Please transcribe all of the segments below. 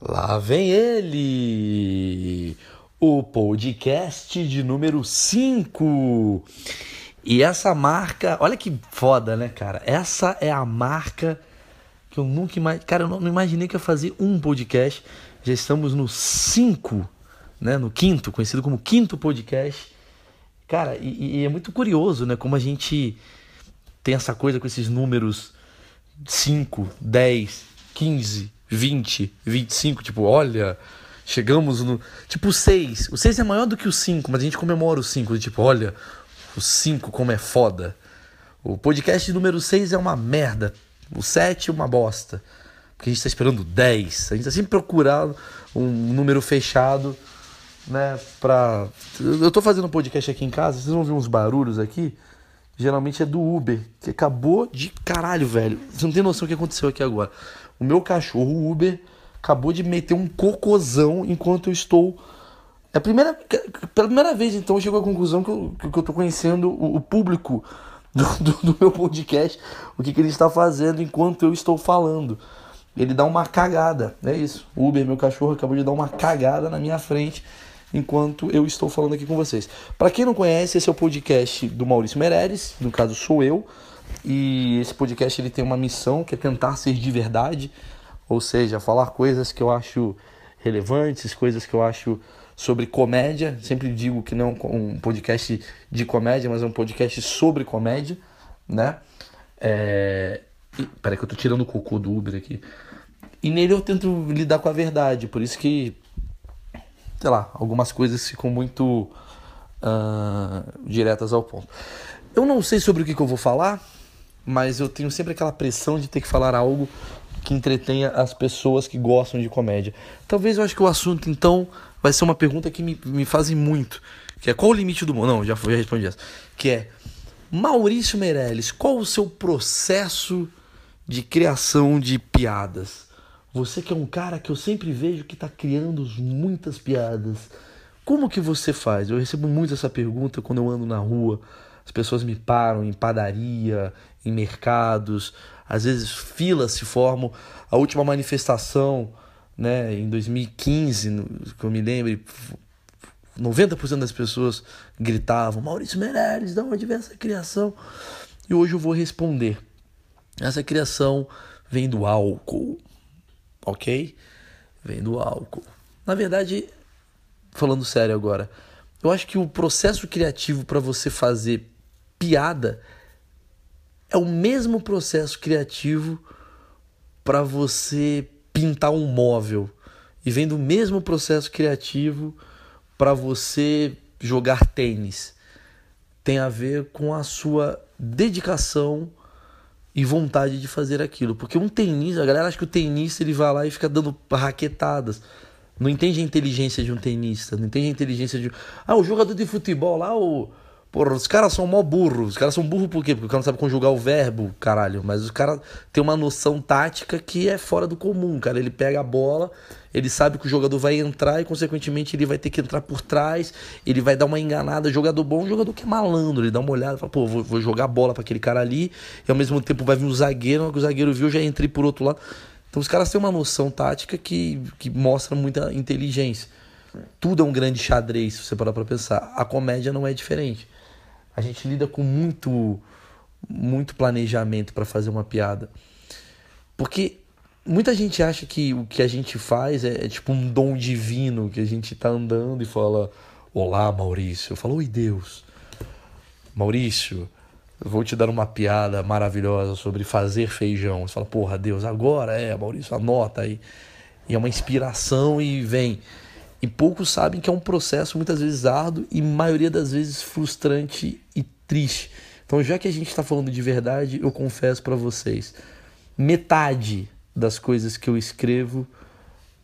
Lá vem ele, o podcast de número 5. E essa marca, olha que foda, né, cara? Essa é a marca que eu nunca imaginei. Cara, eu não imaginei que ia fazer um podcast. Já estamos no 5, né? No quinto, conhecido como quinto podcast. Cara, e, e, é muito curioso, né? Como a gente tem essa coisa com esses números 5, 10, 15, 20, 25, tipo, olha, chegamos no. Tipo, o 6. O 6 é maior do que o 5, mas a gente comemora o 5. Tipo, olha, o 5 como é foda. O podcast número 6 é uma merda. O 7 é uma bosta. Porque a gente tá esperando 10. A gente tá sempre procurando um número fechado, né? Pra. Eu tô fazendo um podcast aqui em casa, vocês vão ver uns barulhos aqui. Geralmente é do Uber, que acabou de caralho, velho. Você não tem noção do que aconteceu aqui agora. O meu cachorro, o Uber, acabou de meter um cocôzão enquanto eu estou. É a primeira, pela primeira vez, então, eu chego à conclusão que eu, que eu tô conhecendo o, o público do, do, do, meu podcast, o que, que ele está fazendo enquanto eu estou falando. Ele dá uma cagada, é isso. O Uber, meu cachorro, acabou de dar uma cagada na minha frente enquanto eu estou falando aqui com vocês. Para quem não conhece, esse é o podcast do Maurício Meirelles, no caso sou eu. E esse podcast ele tem uma missão que é tentar ser de verdade, ou seja, falar coisas que eu acho relevantes, coisas que eu acho sobre comédia. Sempre digo que não é um podcast de comédia, mas é um podcast sobre comédia, né? É... E, peraí que eu tô tirando o cocô do Uber aqui. E nele eu tento lidar com a verdade, por isso que, sei lá, algumas coisas ficam muito uh, diretas ao ponto. Eu não sei sobre o que, que eu vou falar, mas eu tenho sempre aquela pressão de ter que falar algo que entretenha as pessoas que gostam de comédia. Talvez eu acho que o assunto, então, vai ser uma pergunta que me, me fazem muito, que é qual o limite do mundo? Não, já, já respondi essa. Que é, Maurício Meirelles, qual o seu processo de criação de piadas? Você que é um cara que eu sempre vejo que está criando muitas piadas. Como que você faz? Eu recebo muito essa pergunta quando eu ando na rua. As pessoas me param em padaria, em mercados, às vezes filas se formam. A última manifestação, né, em 2015, que eu me lembro, 90% das pessoas gritavam: Maurício Meirelles, onde vem essa criação? E hoje eu vou responder. Essa criação vem do álcool, ok? Vem do álcool. Na verdade, falando sério agora, eu acho que o processo criativo para você fazer piada é o mesmo processo criativo para você pintar um móvel e vem do mesmo processo criativo para você jogar tênis. Tem a ver com a sua dedicação e vontade de fazer aquilo. Porque um tenista, a galera acha que o tenista ele vai lá e fica dando raquetadas. Não entende a inteligência de um tenista, não entende a inteligência de. Ah, o jogador de futebol lá, o Porra, os caras são mó burros. Os caras são burros por quê? Porque o cara não sabe conjugar o verbo, caralho. Mas os caras têm uma noção tática que é fora do comum, cara. Ele pega a bola, ele sabe que o jogador vai entrar e, consequentemente, ele vai ter que entrar por trás. Ele vai dar uma enganada. Jogador bom, jogador que é malandro. Ele dá uma olhada fala, pô, vou, vou jogar a bola para aquele cara ali. E ao mesmo tempo vai vir um zagueiro. o zagueiro viu, já entrei por outro lado. Então os caras têm uma noção tática que, que mostra muita inteligência. Tudo é um grande xadrez, se você parar pra pensar. A comédia não é diferente. A gente lida com muito muito planejamento para fazer uma piada. Porque muita gente acha que o que a gente faz é, é, tipo um dom divino, que a gente tá andando e fala: "Olá, Maurício". Eu falo: "Oi, Deus". Maurício, vou te dar uma piada maravilhosa sobre fazer feijão. Você fala: "Porra, Deus, agora é, Maurício, anota aí". E é uma inspiração e vem. E poucos sabem que é um processo muitas vezes árduo e maioria das vezes frustrante e triste. Então, já que a gente está falando de verdade, eu confesso para vocês, metade das coisas que eu escrevo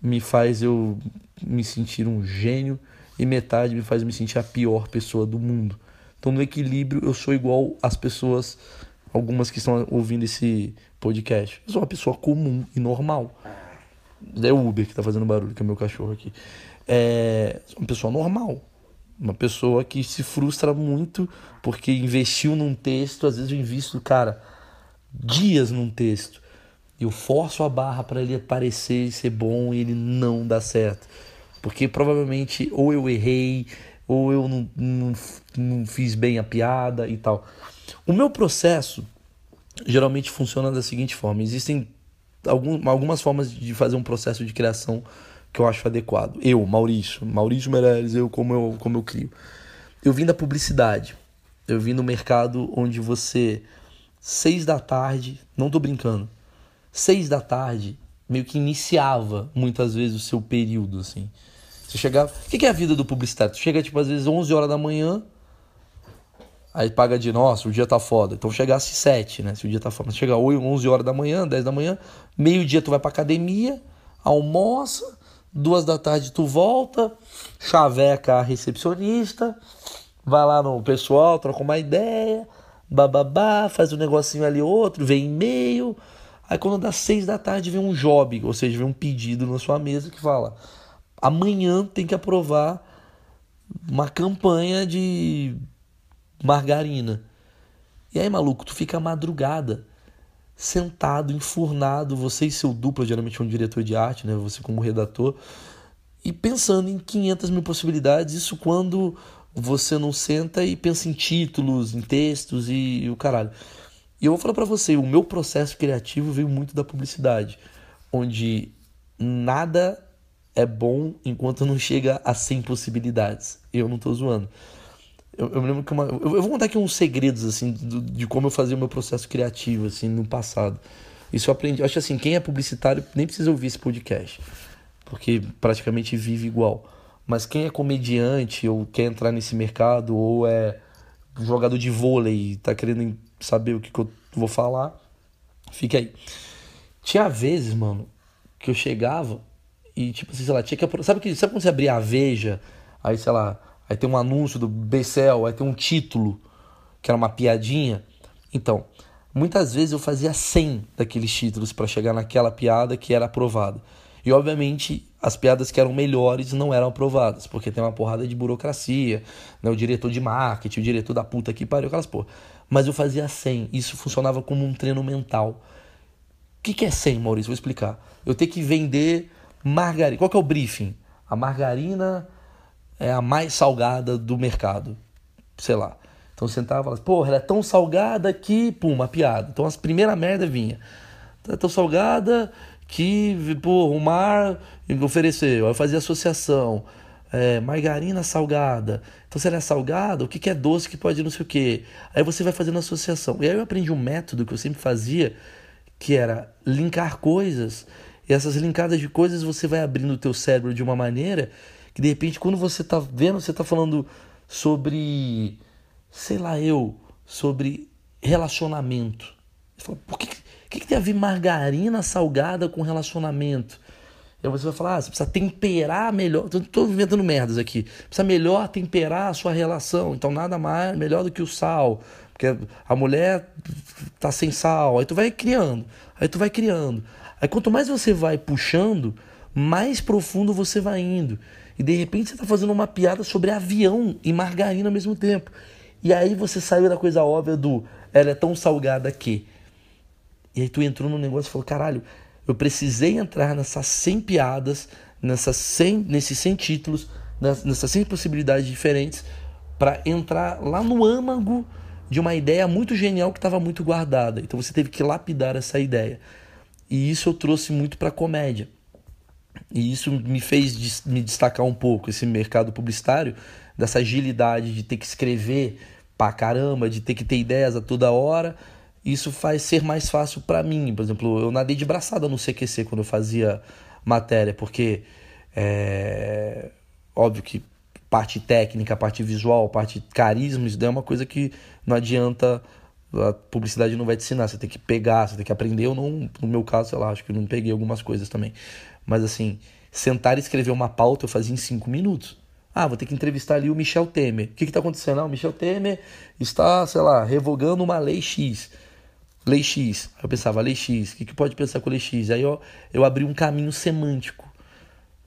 me faz eu me sentir um gênio e metade me faz me sentir a pior pessoa do mundo. Então, no equilíbrio, eu sou igual às pessoas, algumas que estão ouvindo esse podcast. Eu sou uma pessoa comum e normal. É o Uber que está fazendo barulho, que é meu cachorro aqui é uma pessoa normal. Uma pessoa que se frustra muito porque investiu num texto, às vezes eu invisto, cara, dias num texto. eu forço a barra para ele aparecer e ser bom e ele não dá certo. Porque provavelmente ou eu errei, ou eu não, não, não fiz bem a piada e tal. O meu processo geralmente funciona da seguinte forma: existem algum, algumas formas de fazer um processo de criação que eu acho adequado. Eu, Maurício, Maurício Meirelles, eu como eu, como eu crio. Eu vim da publicidade. Eu vim no mercado onde você, seis da tarde, não tô brincando, seis da tarde, meio que iniciava muitas vezes o seu período, assim. Você chegava. O que é a vida do publicitário? Tu chega, tipo, às vezes 11 horas da manhã, aí paga de, nossa, o dia tá foda. Então chegasse 7, né? Se o dia tá foda. Chega 8, 11 horas da manhã, 10 da manhã, meio-dia tu vai pra academia, almoça, duas da tarde tu volta, chaveca a recepcionista, vai lá no pessoal, troca uma ideia, bababá, faz um negocinho ali outro, vem e-mail. Aí quando dá seis da tarde vem um job, ou seja, vem um pedido na sua mesa que fala: amanhã tem que aprovar uma campanha de margarina. E aí, maluco, tu fica madrugada, sentado, enfurnado, você e seu duplo, geralmente um diretor de arte, né? Você como redator, e pensando em 500 mil possibilidades, isso quando você não senta e pensa em títulos, em textos e, e o caralho. E eu vou falar para você, o meu processo criativo veio muito da publicidade, onde nada é bom enquanto não chega a 100 possibilidades. Eu não tô zoando. Eu, eu me lembro que uma. Eu, eu, vou contar aqui uns segredos, assim, do, de como eu fazia o meu processo criativo, assim, no passado. Isso eu aprendi. Eu acho assim, quem é publicitário nem precisa ouvir esse podcast, porque praticamente vive igual. Mas quem é comediante ou quer entrar nesse mercado ou é jogador de vôlei e tá querendo saber o que, que eu vou falar, fica aí. Tinha vezes, mano, que eu chegava e, tipo assim, sei lá, tinha que. Sabe, que, sabe quando você abria a Veja, aí, sei lá, aí tem um anúncio do Becel, aí tem um título, que era uma piadinha? Então, muitas vezes eu fazia 100 daqueles títulos para chegar naquela piada que era aprovada. E obviamente as piadas que eram melhores não eram aprovadas, porque tem uma porrada de burocracia, né? o diretor de marketing, o diretor da puta que pariu, aquelas porra. Mas eu fazia 100, isso funcionava como um treino mental. O que, que é 100, Maurício? Vou explicar. Eu tenho que vender margarina. Qual que é o briefing? A margarina é a mais salgada do mercado. Sei lá. Então sentava e falava, porra, ela é tão salgada que, pum, uma piada. Então as primeiras merda vinha. É tão salgada que pô, o mar ofereceu, aí eu fazia associação, é, margarina salgada. Então, se ela é salgada, o que, que é doce que pode não sei o quê? Aí você vai fazendo associação. E aí eu aprendi um método que eu sempre fazia, que era linkar coisas. E essas linkadas de coisas você vai abrindo o teu cérebro de uma maneira que de repente quando você está vendo, você está falando sobre, sei lá eu, sobre relacionamento. Fala, por que, que, que tem a ver margarina salgada com relacionamento? Aí você vai falar, ah, você precisa temperar melhor. Estou inventando merdas aqui. Precisa melhor temperar a sua relação. Então nada mais melhor do que o sal. Porque a mulher tá sem sal. Aí tu vai criando. Aí tu vai criando. Aí quanto mais você vai puxando, mais profundo você vai indo. E de repente você está fazendo uma piada sobre avião e margarina ao mesmo tempo. E aí você saiu da coisa óbvia do ela é tão salgada que. E aí tu entrou no negócio e falou, caralho, eu precisei entrar nessas 100 piadas, nessas 100, nesses 100 títulos, nessas 100 possibilidades diferentes, para entrar lá no âmago de uma ideia muito genial que estava muito guardada. Então você teve que lapidar essa ideia. E isso eu trouxe muito para comédia. E isso me fez me destacar um pouco esse mercado publicitário, dessa agilidade de ter que escrever pra caramba, de ter que ter ideias a toda hora isso faz ser mais fácil para mim. Por exemplo, eu nadei de braçada no CQC quando eu fazia matéria, porque é óbvio que parte técnica, parte visual, parte carisma, isso daí é uma coisa que não adianta, a publicidade não vai te ensinar, você tem que pegar, você tem que aprender. Eu não, no meu caso, sei lá, acho que eu não peguei algumas coisas também. Mas assim, sentar e escrever uma pauta eu fazia em cinco minutos. Ah, vou ter que entrevistar ali o Michel Temer. O que está acontecendo? Ah, o Michel Temer está, sei lá, revogando uma lei X. Lei X. Eu pensava, lei X, o que, que pode pensar com lei X? Aí eu, eu abri um caminho semântico.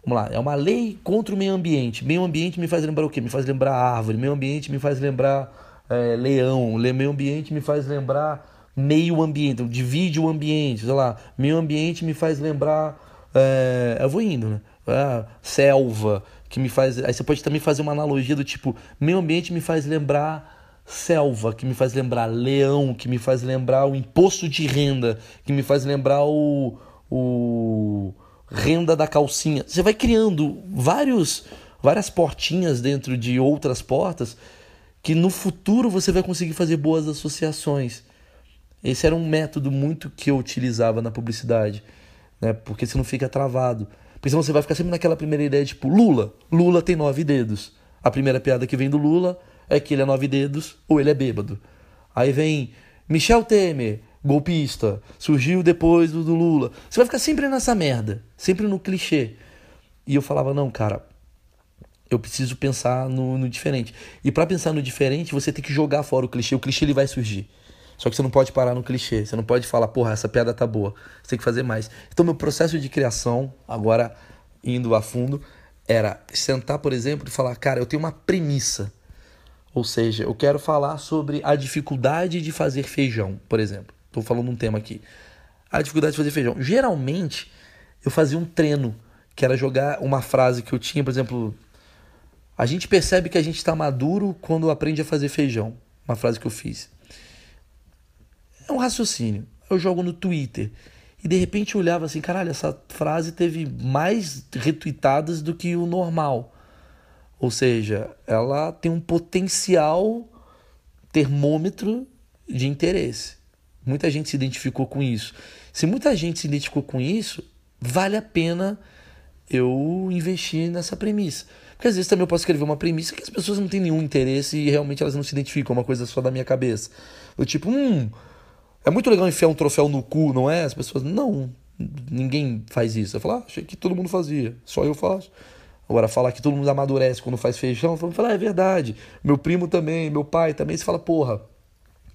Vamos lá, é uma lei contra o meio ambiente. Meio ambiente me faz lembrar o quê? Me faz lembrar árvore. Meio ambiente me faz lembrar é, leão. Meio ambiente me faz lembrar meio ambiente, divide o ambiente, sei lá, meio ambiente me faz lembrar. É, eu vou indo, né? Ah, selva, que me faz. Aí você pode também fazer uma analogia do tipo, meio ambiente me faz lembrar selva, que me faz lembrar leão, que me faz lembrar o imposto de renda, que me faz lembrar o, o renda da calcinha. Você vai criando vários várias portinhas dentro de outras portas que no futuro você vai conseguir fazer boas associações. Esse era um método muito que eu utilizava na publicidade, né? Porque você não fica travado. Porque senão você vai ficar sempre naquela primeira ideia, tipo, Lula. Lula tem nove dedos. A primeira piada que vem do Lula é que ele é nove dedos ou ele é bêbado. Aí vem Michel Temer, golpista, surgiu depois do, do Lula. Você vai ficar sempre nessa merda, sempre no clichê. E eu falava, não, cara, eu preciso pensar no, no diferente. E para pensar no diferente, você tem que jogar fora o clichê. O clichê ele vai surgir. Só que você não pode parar no clichê. Você não pode falar, porra, essa piada tá boa. Você tem que fazer mais. Então, meu processo de criação, agora indo a fundo, era sentar, por exemplo, e falar, cara, eu tenho uma premissa. Ou seja, eu quero falar sobre a dificuldade de fazer feijão, por exemplo. Estou falando um tema aqui. A dificuldade de fazer feijão. Geralmente, eu fazia um treino, que era jogar uma frase que eu tinha, por exemplo, a gente percebe que a gente está maduro quando aprende a fazer feijão. Uma frase que eu fiz. É um raciocínio. Eu jogo no Twitter. E de repente eu olhava assim, caralho, essa frase teve mais retweetadas do que o normal. Ou seja, ela tem um potencial termômetro de interesse. Muita gente se identificou com isso. Se muita gente se identificou com isso, vale a pena eu investir nessa premissa. Porque às vezes também eu posso escrever uma premissa que as pessoas não têm nenhum interesse e realmente elas não se identificam, é uma coisa só da minha cabeça. Eu tipo, hum, é muito legal enfiar um troféu no cu, não é? As pessoas, não, ninguém faz isso. Eu falo, ah, achei que todo mundo fazia, só eu faço. Agora, falar que todo mundo amadurece quando faz feijão, eu falo, ah, é verdade. Meu primo também, meu pai também. Você fala, porra,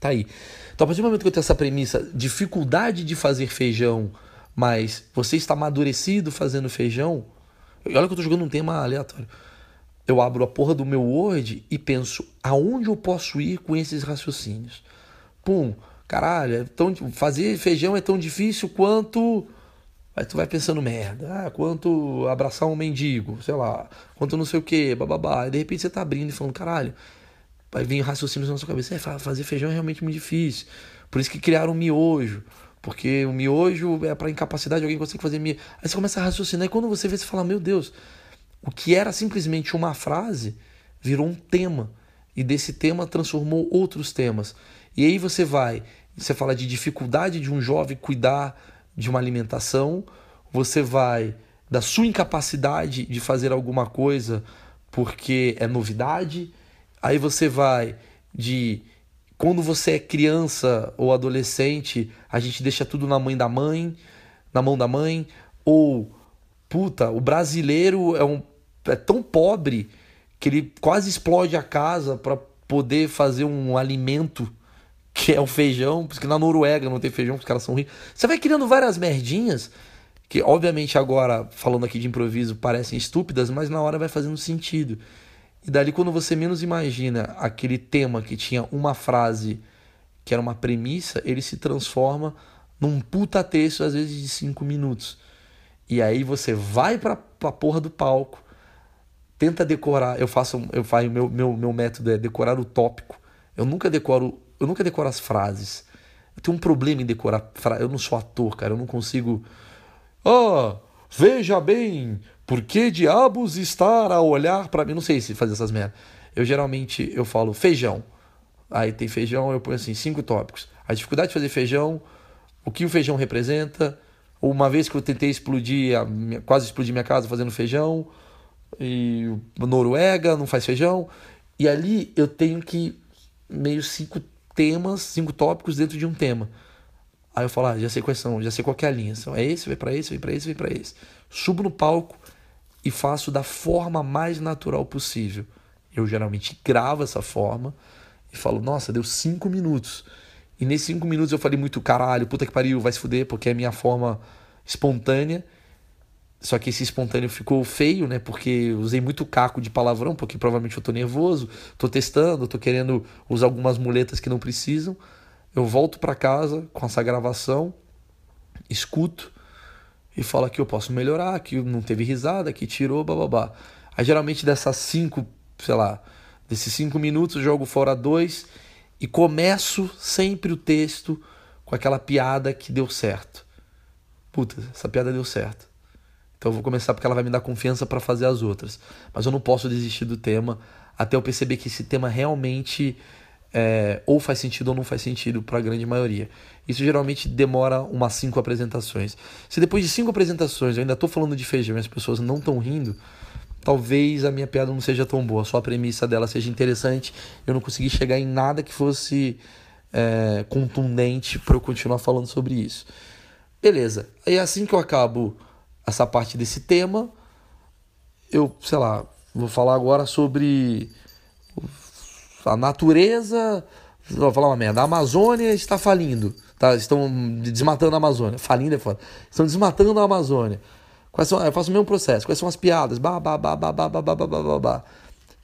tá aí. Então, a partir do momento que eu tenho essa premissa, dificuldade de fazer feijão, mas você está amadurecido fazendo feijão, olha que eu tô jogando um tema aleatório. Eu abro a porra do meu Word e penso, aonde eu posso ir com esses raciocínios? Pum, caralho, é tão, fazer feijão é tão difícil quanto Aí tu vai pensando merda, ah, quanto abraçar um mendigo, sei lá, quanto não sei o que, bababá. E de repente você tá abrindo e falando, caralho, vai vir raciocínios na sua cabeça. É, fazer feijão é realmente muito difícil. Por isso que criaram o miojo. Porque o miojo é para incapacidade, alguém consegue fazer miojo. Aí você começa a raciocinar e quando você vê, você fala, meu Deus, o que era simplesmente uma frase virou um tema. E desse tema transformou outros temas. E aí você vai, você fala de dificuldade de um jovem cuidar de uma alimentação, você vai da sua incapacidade de fazer alguma coisa porque é novidade, aí você vai de quando você é criança ou adolescente, a gente deixa tudo na mãe da mãe, na mão da mãe, ou puta, o brasileiro é um é tão pobre que ele quase explode a casa para poder fazer um alimento que é o feijão, porque na Noruega não tem feijão, os caras são ricos. Você vai criando várias merdinhas, que obviamente agora, falando aqui de improviso, parecem estúpidas, mas na hora vai fazendo sentido. E dali, quando você menos imagina aquele tema que tinha uma frase que era uma premissa, ele se transforma num puta texto, às vezes de cinco minutos. E aí você vai pra, pra porra do palco, tenta decorar. Eu faço, eu faço meu, meu, meu método é decorar o tópico. Eu nunca decoro eu nunca decoro as frases. Eu tenho um problema em decorar frases. Eu não sou ator, cara. Eu não consigo. Ah, veja bem, por que diabos estar a olhar para mim? Não sei se fazer essas merdas. Eu geralmente eu falo feijão. Aí tem feijão, eu ponho assim, cinco tópicos. A dificuldade de fazer feijão, o que o feijão representa. Uma vez que eu tentei explodir, quase explodir minha casa fazendo feijão, e Noruega não faz feijão. E ali eu tenho que meio cinco temas, cinco tópicos dentro de um tema. Aí eu falo, ah, já sei quais são, já sei qual é a linha. Então, é esse, vem para esse, vem para esse, vem para esse. Subo no palco e faço da forma mais natural possível. Eu geralmente gravo essa forma e falo, nossa, deu cinco minutos. E nesses cinco minutos eu falei muito caralho, puta que pariu, vai se fuder, porque é a minha forma espontânea. Só que esse espontâneo ficou feio, né? Porque usei muito caco de palavrão, porque provavelmente eu tô nervoso, tô testando, tô querendo usar algumas muletas que não precisam. eu volto para casa com essa gravação, escuto e falo que eu posso melhorar, que não teve risada, que tirou, bababá. Aí geralmente dessas cinco, sei lá, desses cinco minutos jogo fora dois e começo sempre o texto com aquela piada que deu certo. Puta, essa piada deu certo. Então eu vou começar porque ela vai me dar confiança para fazer as outras. Mas eu não posso desistir do tema até eu perceber que esse tema realmente é, ou faz sentido ou não faz sentido para a grande maioria. Isso geralmente demora umas cinco apresentações. Se depois de cinco apresentações eu ainda estou falando de feijão e as pessoas não estão rindo, talvez a minha piada não seja tão boa, só a premissa dela seja interessante. Eu não consegui chegar em nada que fosse é, contundente para eu continuar falando sobre isso. Beleza. Aí assim que eu acabo essa parte desse tema, eu, sei lá, vou falar agora sobre a natureza. Vou falar uma merda. A Amazônia está falindo. Tá? Estão desmatando a Amazônia. Falindo é foda. Estão desmatando a Amazônia. Quais são, eu faço o mesmo processo. Quais são as piadas? Bah, bah, bah, bah, bah, bah, bah, bah, bah, bah.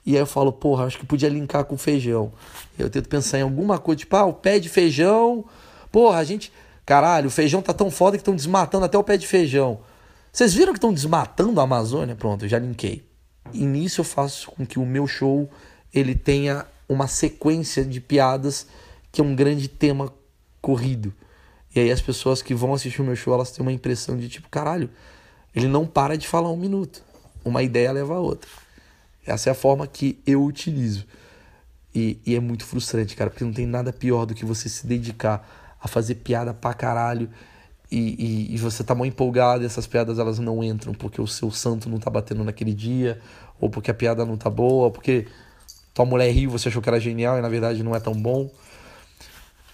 E aí eu falo, porra, acho que podia linkar com feijão. Eu tento pensar em alguma coisa, tipo, ah, o pé de feijão. Porra, a gente. Caralho, o feijão tá tão foda que estão desmatando até o pé de feijão. Vocês viram que estão desmatando a Amazônia? Pronto, já linkei. E nisso eu faço com que o meu show ele tenha uma sequência de piadas que é um grande tema corrido. E aí as pessoas que vão assistir o meu show, elas têm uma impressão de tipo, caralho, ele não para de falar um minuto. Uma ideia leva a outra. Essa é a forma que eu utilizo. E, e, é muito frustrante, cara, porque não tem nada pior do que você se dedicar a fazer piada pra caralho e, e, e você tá mó empolgado e essas piadas elas não entram porque o seu santo não tá batendo naquele dia, ou porque a piada não tá boa, ou porque tua mulher riu, você achou que era genial e na verdade não é tão bom.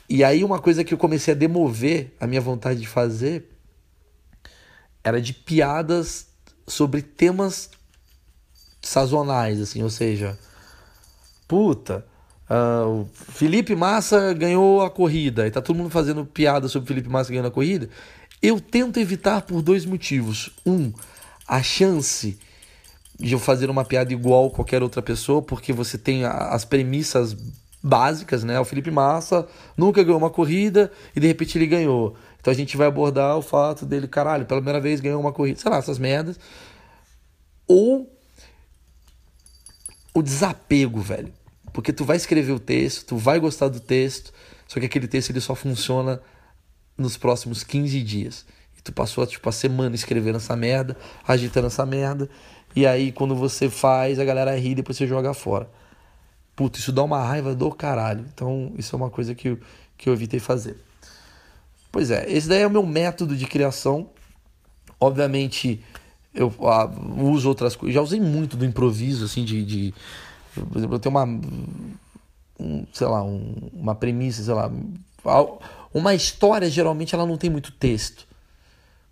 E aí uma coisa que eu comecei a demover a minha vontade de fazer era de piadas sobre temas sazonais, assim, ou seja, puta, uh, Felipe Massa ganhou a corrida e tá todo mundo fazendo piada sobre Felipe Massa ganhando a corrida. Eu tento evitar por dois motivos. Um, a chance de eu fazer uma piada igual qualquer outra pessoa, porque você tem as premissas básicas, né? O Felipe Massa nunca ganhou uma corrida e de repente ele ganhou. Então a gente vai abordar o fato dele, caralho, pela primeira vez ganhou uma corrida, sei lá, essas merdas. Ou o desapego, velho. Porque tu vai escrever o texto, tu vai gostar do texto, só que aquele texto ele só funciona nos próximos 15 dias. E tu passou tipo a semana escrevendo essa merda, agitando essa merda, e aí, quando você faz, a galera ri e depois você joga fora. Puta, isso dá uma raiva do caralho. Então, isso é uma coisa que eu, que eu evitei fazer. Pois é, esse daí é o meu método de criação. Obviamente, eu ah, uso outras coisas. Já usei muito do improviso, assim, de. de por exemplo, eu tenho uma. Um, sei lá, um, uma premissa, sei lá. Uma história, geralmente, ela não tem muito texto.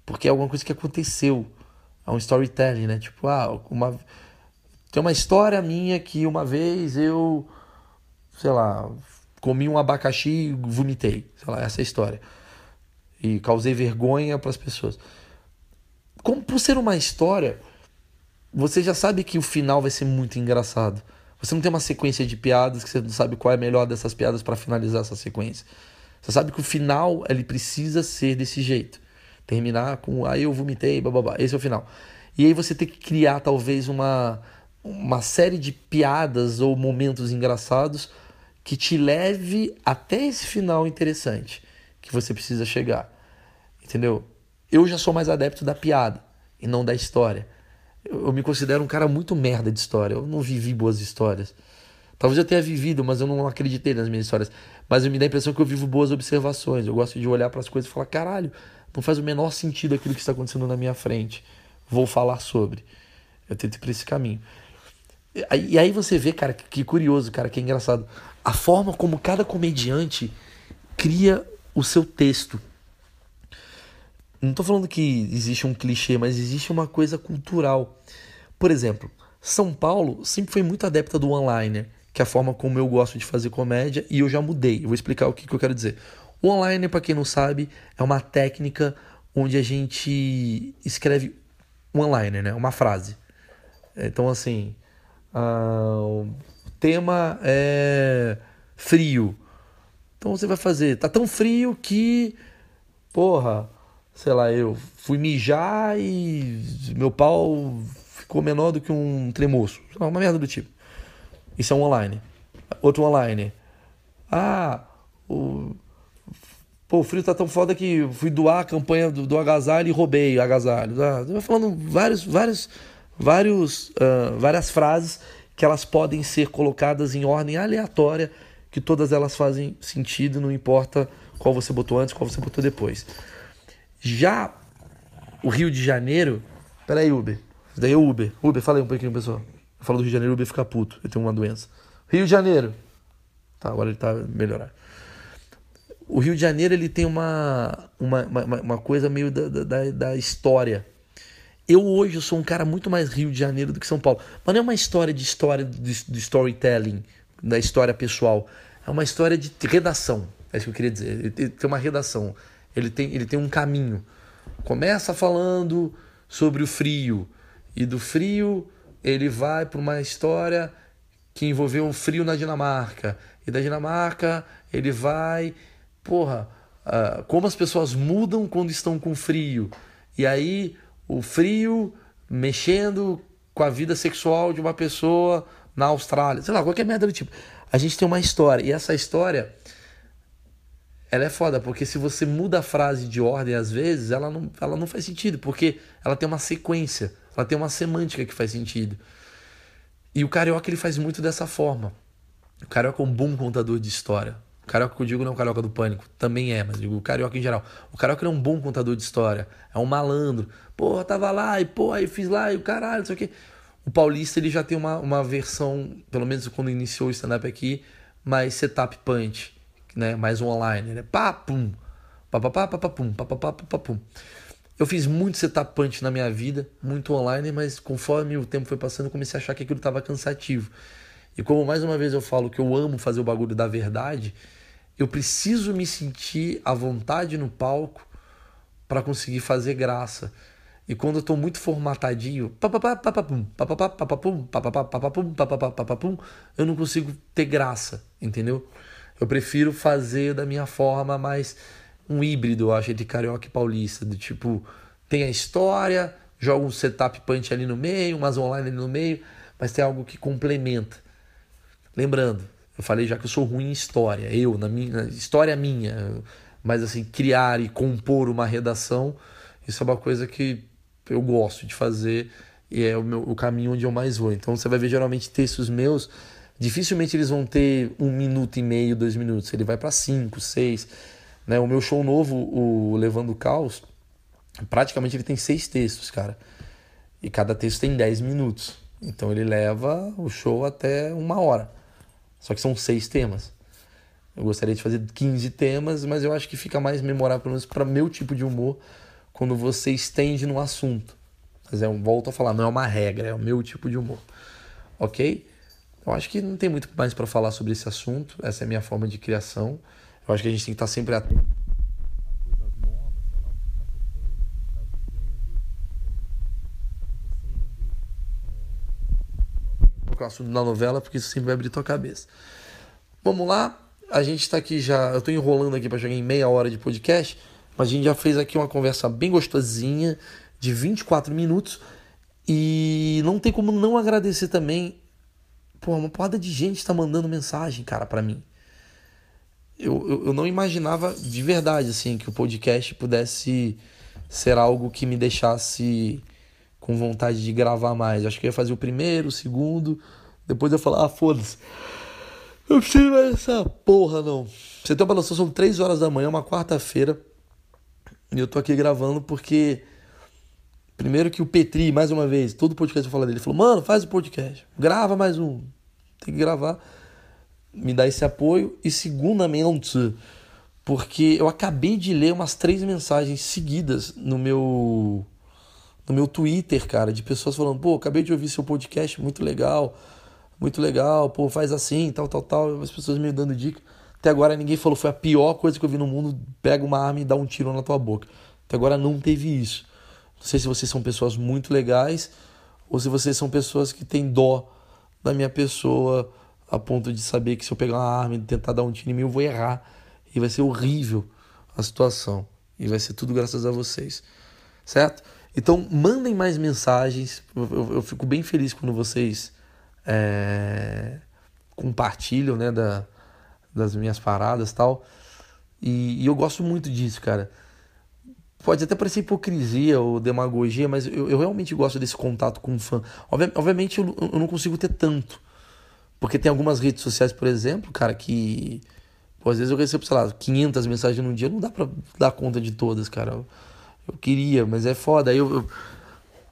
Porque é alguma coisa que aconteceu a um storytelling, né? Tipo, ah, uma tem uma história minha que uma vez eu, sei lá, comi um abacaxi e vomitei, sei lá, essa é a história. E causei vergonha para as pessoas. Como por ser uma história, você já sabe que o final vai ser muito engraçado. Você não tem uma sequência de piadas que você não sabe qual é a melhor dessas piadas para finalizar essa sequência. Você sabe que o final ele precisa ser desse jeito terminar com aí eu vomitei, bababá. Esse é o final. E aí você tem que criar talvez uma, uma série de piadas ou momentos engraçados que te leve até esse final interessante que você precisa chegar. Entendeu? Eu já sou mais adepto da piada e não da história. Eu, me considero um cara muito merda de história. Eu não vivi boas histórias. Talvez eu tenha vivido, mas eu não acreditei nas minhas histórias. Mas eu me dá a impressão que eu vivo boas observações. Eu gosto de olhar para as coisas e falar: caralho, não faz o menor sentido aquilo que está acontecendo na minha frente. Vou falar sobre. Eu tento ir por esse caminho. E aí você vê, cara, que curioso, cara, que engraçado. A forma como cada comediante cria o seu texto. Não estou falando que existe um clichê, mas existe uma coisa cultural. Por exemplo, São Paulo sempre foi muito adepta do one-liner, que é a forma como eu gosto de fazer comédia, e eu já mudei. Eu vou explicar o que, que eu quero dizer. O online, para quem não sabe, é uma técnica onde a gente escreve um online, né? Uma frase. Então, assim, uh, o tema é frio. Então você vai fazer, tá tão frio que, porra, sei lá, eu fui mijar e meu pau ficou menor do que um tremoço. Uma merda do tipo. Isso é um online. Outro online. Ah, o. Pô, o frio tá tão foda que fui doar a campanha do, do agasalho e roubei o agasalho. Ah, falando vários, vários, vários, uh, várias frases que elas podem ser colocadas em ordem aleatória, que todas elas fazem sentido, não importa qual você botou antes, qual você botou depois. Já o Rio de Janeiro. Peraí, Uber. Daí é Uber. Uber, fala aí um pouquinho, pessoal. Eu falo do Rio de Janeiro, Uber fica puto. Ele tem uma doença. Rio de Janeiro. Tá, agora ele tá melhorando. O Rio de Janeiro ele tem uma, uma, uma, uma coisa meio da, da, da história. Eu hoje sou um cara muito mais Rio de Janeiro do que São Paulo. Mas não é uma história de história de, de storytelling, da história pessoal. É uma história de redação. É isso que eu queria dizer. Tem uma redação. Ele tem, ele tem um caminho. Começa falando sobre o frio. E do frio ele vai para uma história que envolveu um frio na Dinamarca. E da Dinamarca ele vai, porra, uh, como as pessoas mudam quando estão com frio. E aí o frio mexendo com a vida sexual de uma pessoa na Austrália, sei lá, qualquer merda do tipo. A gente tem uma história e essa história ela é foda, porque se você muda a frase de ordem às vezes, ela não, ela não faz sentido, porque ela tem uma sequência, ela tem uma semântica que faz sentido. E o carioca ele faz muito dessa forma. O carioca é um bom contador de história. O carioca que eu digo não é o carioca do pânico, também é, mas digo o carioca em geral. O carioca é um bom contador de história, é um malandro. Pô, tava lá e pô, aí fiz lá e o caralho, não sei o quê. O paulista ele já tem uma, uma versão, pelo menos quando iniciou o stand-up aqui, mais setup punch, né? Mais um online, né? Pá, pum, papapá, papapum, papapá, papapum. Eu fiz muito setup punch na minha vida, muito online, mas conforme o tempo foi passando, eu comecei a achar que aquilo estava cansativo. E como mais uma vez eu falo que eu amo fazer o bagulho da verdade, eu preciso me sentir à vontade no palco para conseguir fazer graça. E quando eu estou muito formatadinho, eu não consigo ter graça, entendeu? Eu prefiro fazer da minha forma mais um híbrido, eu acho, entre carioca e paulista, do tipo, tem a história, joga um setup punch ali no meio, umas online ali no meio, mas tem algo que complementa. Lembrando, eu falei já que eu sou ruim em história, eu, na minha história minha, mas assim, criar e compor uma redação, isso é uma coisa que eu gosto de fazer e é o, meu, o caminho onde eu mais vou. Então você vai ver geralmente textos meus, dificilmente eles vão ter um minuto e meio, dois minutos, ele vai para cinco, seis. Né? O meu show novo, o Levando o Caos, praticamente ele tem seis textos, cara. E cada texto tem dez minutos. Então ele leva o show até uma hora. Só que são seis temas. Eu gostaria de fazer 15 temas, mas eu acho que fica mais memorável, pelo menos para meu tipo de humor, quando você estende no assunto. Mas é, volto a falar, não é uma regra, é o meu tipo de humor. Ok? Eu acho que não tem muito mais para falar sobre esse assunto. Essa é a minha forma de criação. Eu acho que a gente tem que estar sempre atento. o assunto da novela, porque isso sempre vai abrir tua cabeça. Vamos lá, a gente está aqui já. Eu estou enrolando aqui para chegar em meia hora de podcast, mas a gente já fez aqui uma conversa bem gostosinha, de 24 minutos, e não tem como não agradecer também. Pô, uma porrada de gente está mandando mensagem, cara, para mim. Eu, eu, eu não imaginava de verdade, assim, que o podcast pudesse ser algo que me deixasse com vontade de gravar mais. Acho que eu ia fazer o primeiro, o segundo, depois eu ia falar, ah, foda-se. Eu preciso mais dessa porra, não. Você tem uma noção, são três horas da manhã, uma quarta-feira. E eu tô aqui gravando porque. Primeiro que o Petri, mais uma vez, todo podcast eu falo dele, ele falou, mano, faz o podcast, grava mais um. Tem que gravar. Me dá esse apoio. E segundamente, porque eu acabei de ler umas três mensagens seguidas no meu no meu Twitter, cara, de pessoas falando, pô, acabei de ouvir seu podcast, muito legal, muito legal, pô, faz assim, tal, tal, tal. As pessoas me dando dica. Até agora ninguém falou, foi a pior coisa que eu vi no mundo, pega uma arma e dá um tiro na tua boca. Até agora não teve isso. Não sei se vocês são pessoas muito legais ou se vocês são pessoas que têm dó da minha pessoa a ponto de saber que se eu pegar uma arma e tentar dar um tiro em mim, eu vou errar e vai ser horrível a situação. E vai ser tudo graças a vocês. Certo? Então, mandem mais mensagens. Eu, eu, eu fico bem feliz quando vocês é, compartilham né, da, das minhas paradas tal. E, e eu gosto muito disso, cara. Pode até parecer hipocrisia ou demagogia, mas eu, eu realmente gosto desse contato com o fã. obviamente eu, eu não consigo ter tanto. Porque tem algumas redes sociais, por exemplo, cara, que. Pô, às vezes eu recebo, sei lá, 500 mensagens num dia, não dá pra dar conta de todas, cara. Eu, eu queria, mas é foda. Aí eu, eu.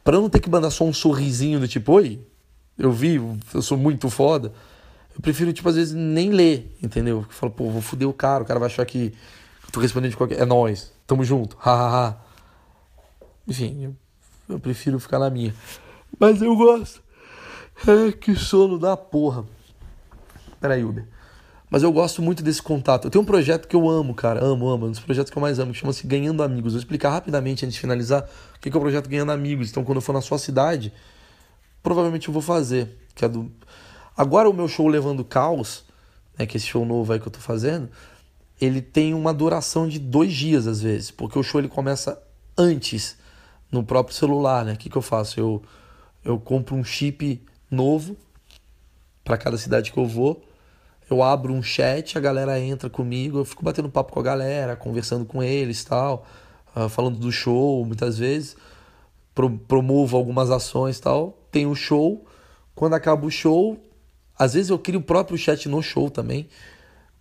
Pra não ter que mandar só um sorrisinho do tipo, oi, eu vi, eu sou muito foda. Eu prefiro, tipo, às vezes nem ler, entendeu? Eu falo, pô, vou foder o cara, o cara vai achar que eu tô respondendo de qualquer. É nós, tamo junto, hahaha. Enfim, eu, eu prefiro ficar na minha. Mas eu gosto. É, que sono da porra. Peraí, Uber. Mas eu gosto muito desse contato. Eu tenho um projeto que eu amo, cara. Amo, amo. Um dos projetos que eu mais amo, que chama-se Ganhando Amigos. Vou explicar rapidamente antes de finalizar o que é o projeto Ganhando Amigos. Então, quando eu for na sua cidade, provavelmente eu vou fazer. Que é do... Agora o meu show Levando Caos, né, que é esse show novo aí que eu tô fazendo, ele tem uma duração de dois dias às vezes. Porque o show ele começa antes no próprio celular, né? O que, que eu faço? Eu, eu compro um chip novo para cada cidade que eu vou eu abro um chat, a galera entra comigo, eu fico batendo papo com a galera, conversando com eles tal, uh, falando do show muitas vezes, pro, promovo algumas ações tal. Tem o show, quando acaba o show, às vezes eu crio o próprio chat no show também,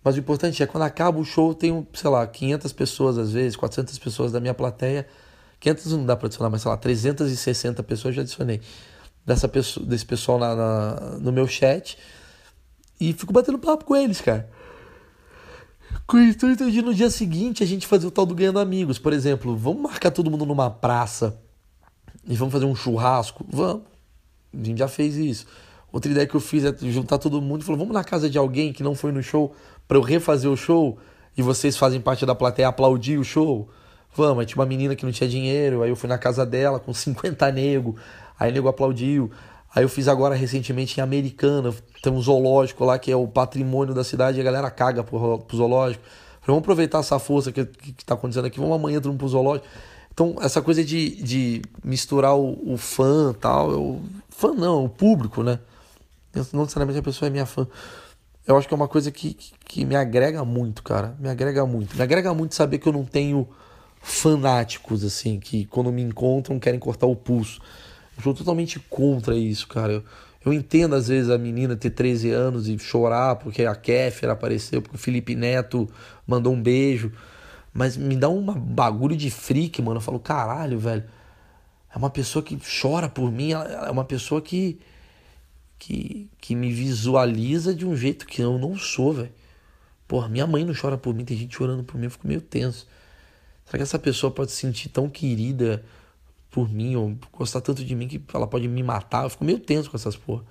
mas o importante é quando acaba o show, tenho, sei lá, 500 pessoas às vezes, 400 pessoas da minha plateia. 500 não dá para adicionar, mas sei lá, 360 pessoas já adicionei. Dessa pessoa, desse pessoal na, na no meu chat. E fico batendo papo com eles, cara. Com o intuito de no dia seguinte a gente fazer o tal do Ganhando Amigos. Por exemplo, vamos marcar todo mundo numa praça e vamos fazer um churrasco? Vamos. A gente já fez isso. Outra ideia que eu fiz é juntar todo mundo e falou: vamos na casa de alguém que não foi no show para eu refazer o show e vocês fazem parte da plateia aplaudir o show. Vamos, aí tinha uma menina que não tinha dinheiro, aí eu fui na casa dela com 50 nego, aí nego aplaudiu. Aí eu fiz agora recentemente em Americana, tem um zoológico lá que é o patrimônio da cidade e a galera caga pro, pro zoológico. Falei, vamos aproveitar essa força que, que, que tá acontecendo aqui, vamos amanhã todo pro zoológico. Então, essa coisa de, de misturar o, o fã tal, eu, fã não, o público, né? Não necessariamente a pessoa é minha fã. Eu acho que é uma coisa que, que, que me agrega muito, cara. Me agrega muito. Me agrega muito saber que eu não tenho fanáticos, assim, que quando me encontram querem cortar o pulso. Eu sou totalmente contra isso, cara. Eu, eu entendo às vezes a menina ter 13 anos e chorar porque a Kéfera apareceu, porque o Felipe Neto mandou um beijo. Mas me dá um bagulho de freak, mano. Eu falo, caralho, velho. É uma pessoa que chora por mim, é uma pessoa que, que, que me visualiza de um jeito que eu não sou, velho. Porra, minha mãe não chora por mim, tem gente chorando por mim, eu fico meio tenso. Será que essa pessoa pode se sentir tão querida por mim, ou gostar tanto de mim que ela pode me matar. Eu fico meio tenso com essas porra.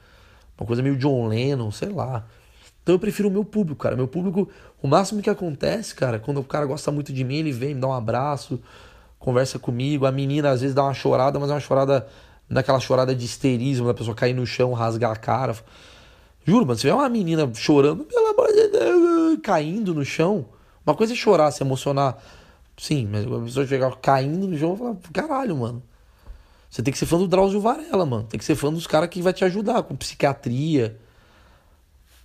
Uma coisa meio John Lennon, sei lá. Então eu prefiro o meu público, cara. Meu público, o máximo que acontece, cara, quando o cara gosta muito de mim, ele vem, me dá um abraço, conversa comigo. A menina às vezes dá uma chorada, mas é uma chorada, daquela chorada de histerismo, da pessoa cair no chão, rasgar a cara. Juro, mano, se tiver uma menina chorando, pelo amor de Deus, caindo no chão, uma coisa é chorar, se emocionar. Sim, mas a pessoa chegar caindo no chão, eu falo, caralho, mano. Você tem que ser fã do Drauzio Varela, mano. Tem que ser fã dos caras que vai te ajudar com psiquiatria.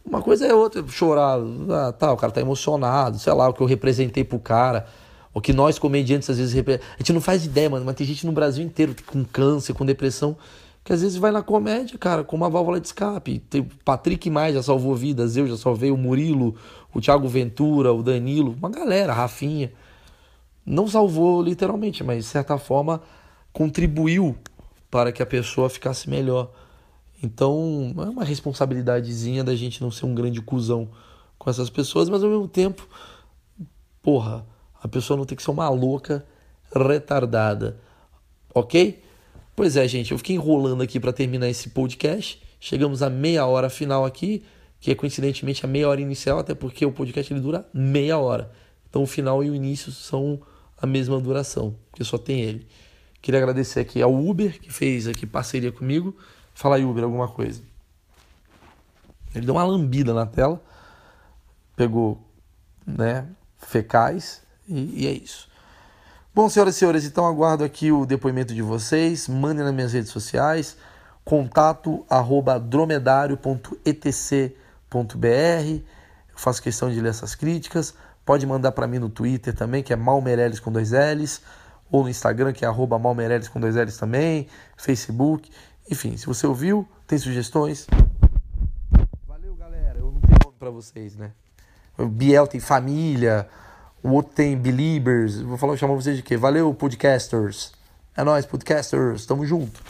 Uma coisa é outra, chorar. Ah, tá, o cara tá emocionado, sei lá, o que eu representei pro cara. O que nós, comediantes, às vezes. A gente não faz ideia, mano, mas tem gente no Brasil inteiro com câncer, com depressão, que às vezes vai na comédia, cara, com uma válvula de escape. Tem Patrick mais já salvou vidas, eu já salvei o Murilo, o Thiago Ventura, o Danilo, uma galera, Rafinha. Não salvou literalmente, mas de certa forma contribuiu para que a pessoa ficasse melhor. Então, é uma responsabilidadezinha da gente não ser um grande cuzão com essas pessoas, mas ao mesmo tempo, porra, a pessoa não tem que ser uma louca retardada. Ok? Pois é, gente, eu fiquei enrolando aqui para terminar esse podcast. Chegamos à meia hora final aqui, que é coincidentemente a meia hora inicial, até porque o podcast ele dura meia hora. Então o final e o início são a mesma duração, porque só tem ele. Queria agradecer aqui ao Uber, que fez aqui parceria comigo. Fala aí, Uber, alguma coisa. Ele deu uma lambida na tela, pegou, né, fecais e, e é isso. Bom, senhoras e senhores, então aguardo aqui o depoimento de vocês. Mandem nas minhas redes sociais, contato arroba dromedário.etc.br. Eu faço questão de ler essas críticas. Pode mandar para mim no Twitter também, que é Malmeirelles com dois L's, ou no Instagram, que é arroba Malmeirelles com dois L's também, Facebook. Enfim, se você ouviu, tem sugestões. Valeu, galera. Eu não tenho nome para vocês, né? O Biel tem família, o outro tem Believers. Vou falar, chamar vocês de quê? Valeu, podcasters. É nóis, podcasters. Tamo junto.